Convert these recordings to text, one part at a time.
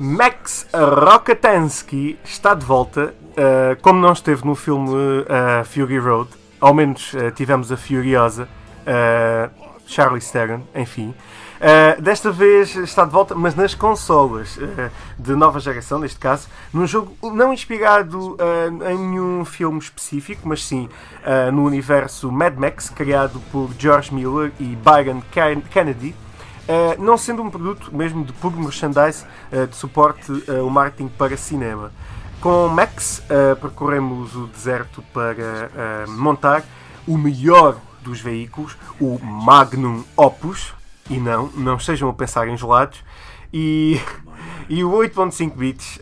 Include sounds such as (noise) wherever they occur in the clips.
Max Rokatansky está de volta, uh, como não esteve no filme uh, Fury Road, ao menos uh, tivemos a Furiosa, Charlie Theron, enfim. desta vez está de volta, mas nas consolas de nova geração, neste caso, num jogo não inspirado em nenhum filme específico, mas sim no universo Mad Max, criado por George Miller e Byron Kennedy. Uh, não sendo um produto mesmo de puro merchandise uh, de suporte uh, ao marketing para cinema. Com Max percorremos o deserto para montar o melhor dos veículos, o Magnum Opus, e não, não estejam a pensar em gelados, e, (laughs) e o 8.5 bits,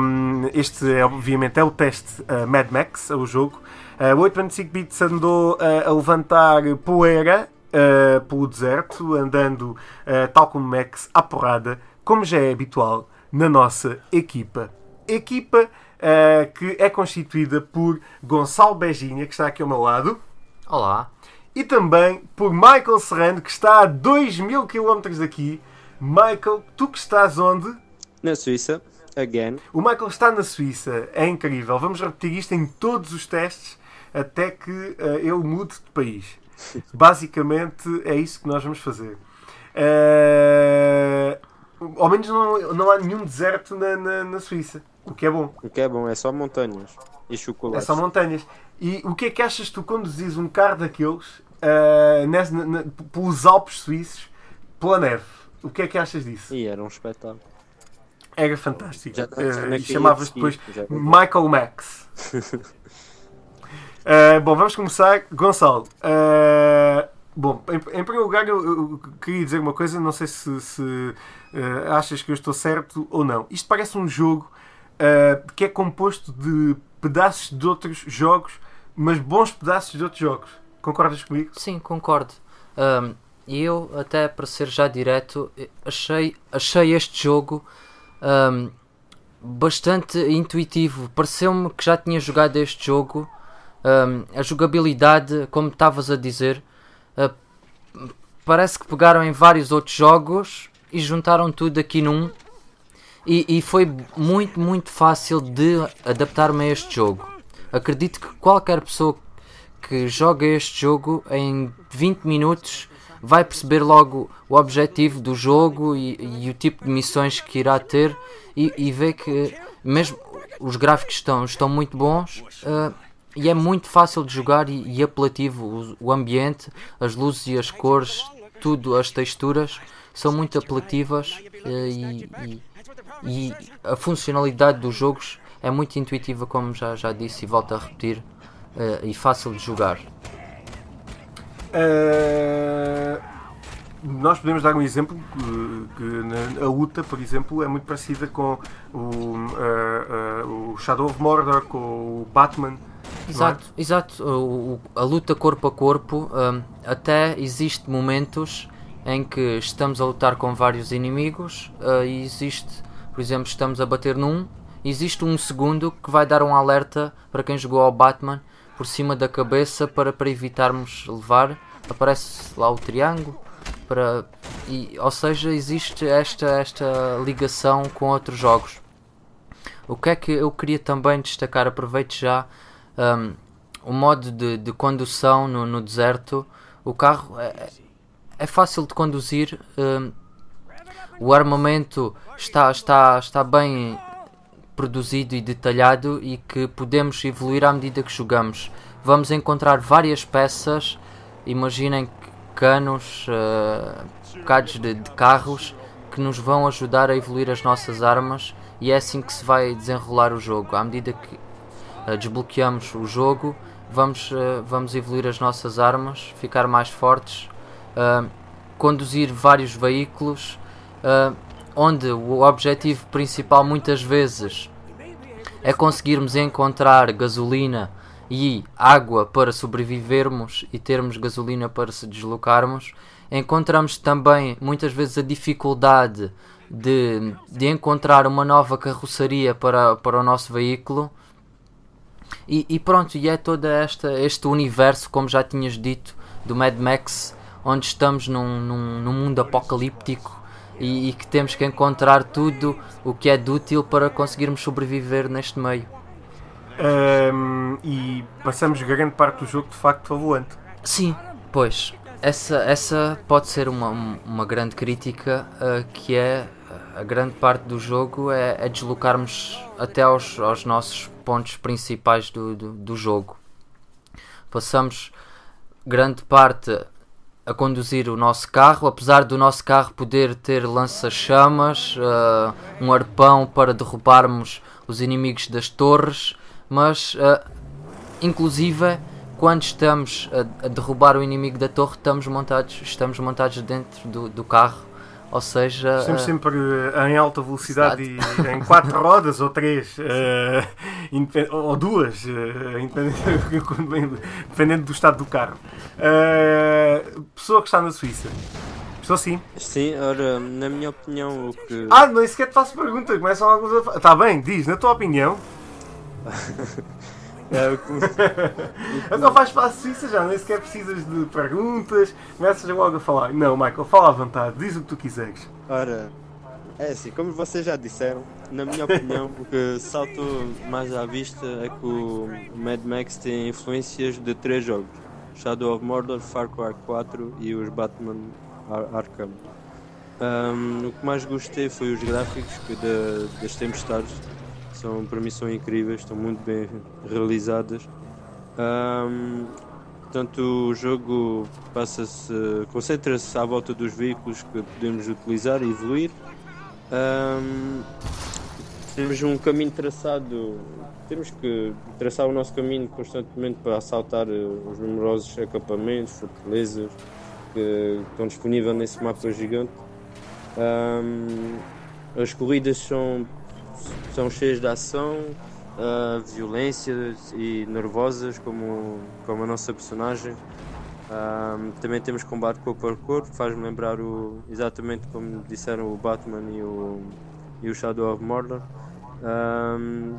um, este é, obviamente é o teste Mad Max, é o jogo, o 8.5 bits andou a levantar poeira uh, pelo deserto, andando, uh, tal como Max, à porrada, como já é habitual na nossa equipa. Equipa uh, que é constituída por Gonçalo Beginha, que está aqui ao meu lado. Olá. E também por Michael Serrano, que está a 2 mil km daqui. Michael, tu que estás onde? Na Suíça, again. O Michael está na Suíça, é incrível. Vamos repetir isto em todos os testes até que uh, ele mude de país. Basicamente é isso que nós vamos fazer. Uh, ao menos não, não há nenhum deserto na, na, na, Suíça, o que é bom. O que é bom, é só montanhas e chocolate. É só montanhas. E o que é que achas tu conduzis um carro daqueles uh, nesse, na, pelos Alpes suíços pela neve? O que é que achas disso? E era um espetáculo. Era fantástico. Já, uh, e chamavas depois Michael Max. (laughs) Uh, bom, vamos começar. Gonçalo, uh, bom, em, em, primeiro lugar, eu, eu, queria dizer uma coisa, não sei se, se uh, achas que eu estou certo ou não. Isto parece um jogo que é composto de pedaços de outros jogos, mas bons pedaços de outros jogos. Concordas comigo? Sim, concordo. E eu, até para ser já direto, achei, achei este jogo um, bastante intuitivo. Pareceu-me que já tinha jogado este jogo um, a jogabilidade, como estavas a dizer, uh, parece que pegaram em vários outros jogos e juntaram tudo aqui num. E, e foi muito, muito fácil de adaptar-me a este jogo. Acredito que qualquer pessoa que joga este jogo em 20 minutos vai perceber logo o objetivo do jogo e, e o tipo de missões que irá ter e, e ver que mesmo os gráficos estão, estão muito bons. Uh, e é muito fácil de jogar e, e apelativo. O, o, ambiente, as luzes e as cores, tudo, as texturas são muito apelativas eh, e, e, e, a funcionalidade dos jogos é muito intuitiva, como já, já disse e volto a repetir, uh, e fácil de jogar. Uh, nós podemos dar um exemplo que, a UTA, por exemplo, é muito parecida com o, uh, o Shadow of Mordor, com o Batman Exato, é? exato. O, a luta corpo a corpo, um, até existe momentos em que estamos a lutar com vários inimigos uh, e existe, por exemplo, estamos a bater num, existe um segundo que vai dar um alerta para quem jogou ao Batman por cima da cabeça para, para evitarmos levar. Aparece lá o triângulo. Para, e, ou seja, existe esta, esta ligação com outros jogos. O que é que eu queria também destacar? Aproveito já um, o modo de, de condução no, no, deserto, o carro é, é fácil de conduzir, um, o armamento está, está, está bem produzido e detalhado e que podemos evoluir à medida que jogamos. Vamos encontrar várias peças, imaginem canos, uh, bocados de, de carros que nos vão ajudar a evoluir as nossas armas e é assim que se vai desenrolar o jogo. À medida que desbloqueamos o jogo, vamos, uh, vamos evoluir as nossas armas, ficar mais fortes, uh, conduzir vários veículos, onde o objetivo principal muitas vezes é conseguirmos encontrar gasolina e água para sobrevivermos e termos gasolina para se deslocarmos. Encontramos também muitas vezes a dificuldade de, de encontrar uma nova carroçaria para, para o nosso veículo e, e, pronto, e é todo esta, este universo, como já tinhas dito, do Mad Max, onde estamos num, num, num mundo apocalíptico e, e que temos que encontrar tudo o que é de útil para conseguirmos sobreviver neste meio. Ahm, e passamos grande parte do jogo de facto ao volante. Sim, pois. Essa, essa pode ser uma, uma grande crítica, uh, que é a grande parte do jogo é, é deslocarmos até aos, aos nossos pontos principais do, do, do jogo. Passamos grande parte a conduzir o nosso carro, apesar do nosso carro poder ter lança-chamas, uh, um arpão para derrubarmos os inimigos das torres, mas uh, inclusive quando estamos a, a, derrubar o inimigo da torre estamos montados, estamos montados dentro do, do carro, ou seja... Estamos uh, sempre em alta velocidade e em quatro (laughs) rodas ou três, ou duas, (laughs) dependendo do estado do carro. pessoa que está na Suíça. Estou sim. Sim, ora, na minha opinião, o que. Ah, nem sequer te faço pergunta, começam alguns a. Está bem, diz, na tua opinião. (laughs) é, o que... Então (laughs) faz Suíça já, nem sequer precisas de perguntas, começas logo a falar. Não, Michael, fala à vontade, diz o que tu quiseres. Ora, é assim, como vocês já disseram, na minha opinião, o que salto mais à vista é que o Mad Max tem influências de três jogos: Shadow of Mordor, Far Cry 4 e os Batman Ar Arkham. Um, o que mais gostei foi os gráficos das tempestades são, para mim são incríveis, estão muito bem realizadas. Um, portanto, o jogo passa-se, concentra-se à volta dos veículos que podemos utilizar e evoluir. Um, temos um caminho traçado, temos que traçar o nosso caminho constantemente para assaltar eh, os numerosos acampamentos, fortalezas que estão disponíveis nesse mapa gigante. Um, as corridas são são cheias de ação, uh, violência e nervosas, como, como a nossa personagem. Um, também temos combate corpo a corpo, faz-me lembrar o, exatamente como disseram o Batman e o, e o Shadow of Mordor. Um,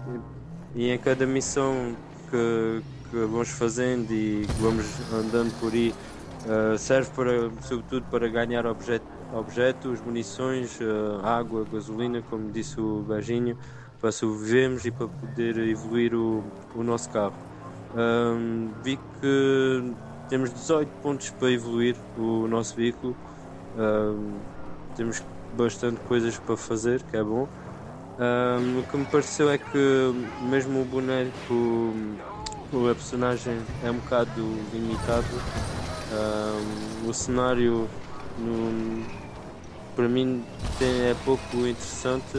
e em cada missão que, que vamos fazendo e que vamos andando por aí, uh, serve para, sobretudo para ganhar objetos objetos, munições, uh, água, gasolina, como disse o Beijinho, para sobrevivermos e para poder evoluir o, o nosso carro. Um, vi que temos 18 pontos para evoluir o nosso veículo, um, temos bastante coisas para fazer, que é bom. Um, o que me pareceu é que mesmo o boneco, a personagem é um bocado limitado. o cenário no, para mim tem, é pouco interessante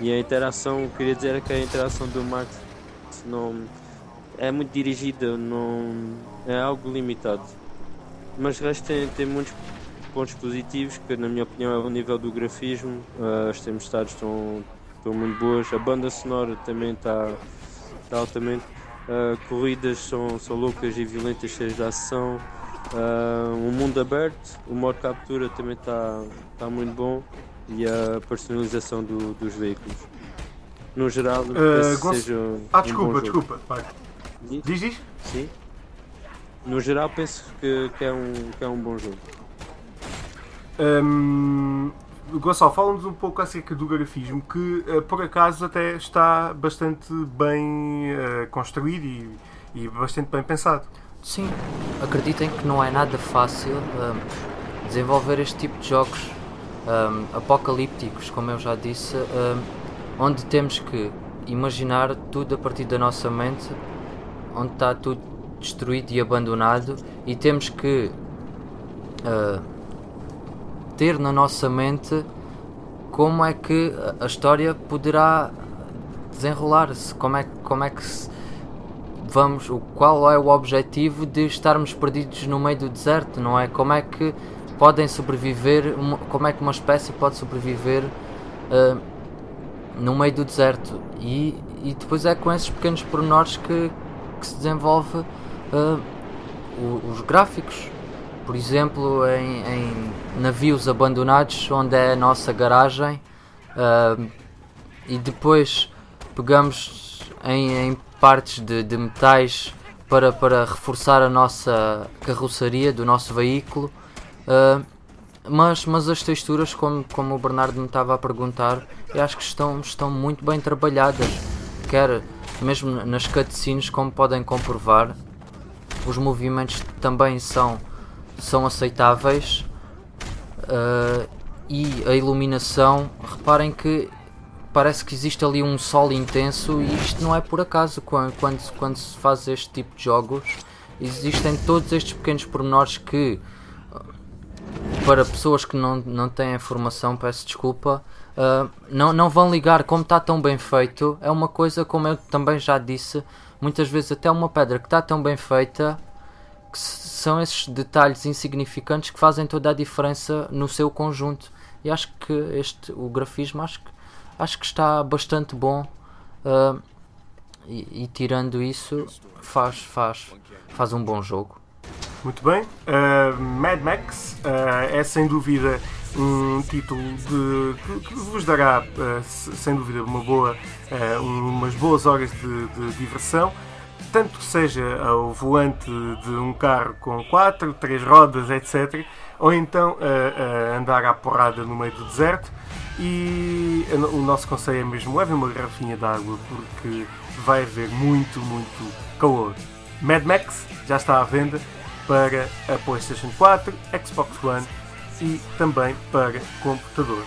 e a interação, queria dizer que a interação do Max não é muito dirigida, não é algo limitado. Mas o resto tem, tem muitos pontos positivos, que na minha opinião é o nível do grafismo, uh, as tempestades estão, estão muito boas, a banda sonora também está, está altamente, uh, corridas são, são loucas e violentas, cheias de ação. Uh, um mundo aberto, o modo captura também está tá muito bom e a personalização do, dos veículos. No geral, uh, penso que seja um, Ah, desculpa, um desculpa. Vai. Diz, diz? Sim. No geral, penso que, que, é, um, que é um bom jogo. Um, Gonçalo, fala-nos um pouco acerca do grafismo, que uh, por acaso até está bastante bem uh, construído e, e bastante bem pensado. Sim, acreditem que não é nada fácil um, desenvolver este tipo de jogos um, apocalípticos, como eu já disse, um, onde temos que imaginar tudo a partir da nossa mente, onde está tudo destruído e abandonado, e temos que uh, ter na nossa mente como é que a história poderá desenrolar-se, como é, como é que se vamos, o qual é o objetivo de estarmos perdidos no meio do deserto, não é? Como é que podem sobreviver, como é que uma espécie pode sobreviver uh, no meio do deserto? E, e depois é com esses pequenos pormenores que, que se desenvolve uh, os gráficos. Por exemplo, em, em, navios abandonados, onde é a nossa garagem, uh, e depois pegamos em, em partes de, de metais para, para reforçar a nossa carroçaria do nosso veículo uh, mas, mas as texturas, como, como o Bernardo me estava a perguntar, eu acho que estão, estão muito bem trabalhadas. Quer mesmo nas cutscenes, como podem comprovar, os movimentos também são, são aceitáveis. Uh, e a iluminação, reparem que parece que existe ali um sol intenso e isto não é por acaso quando, quando, quando se faz este tipo de jogos. Existem todos estes pequenos pormenores que para pessoas que não, não têm formação, peço desculpa, uh, não, não vão ligar como está tão bem feito. É uma coisa, como eu também já disse, muitas vezes até uma pedra que está tão bem feita que são esses detalhes insignificantes que fazem toda a diferença no seu conjunto. E acho que este, o grafismo acho que, acho que está bastante bom. Uh, e, e, tirando isso, faz, faz, faz um bom jogo. Muito bem. Uh, Mad Max uh, é sem dúvida um título de, que, vos dará, uh, sem dúvida, uma boa, umas boas horas de, de, diversão. Tanto que seja ao volante de um carro com quatro, três rodas, etc. Ou então andar à porrada no meio do deserto. E o nosso conselho é mesmo levem uma garrafinha de água porque vai haver muito, muito calor. Mad Max já está à venda para a PlayStation 4, Xbox One e também para computador.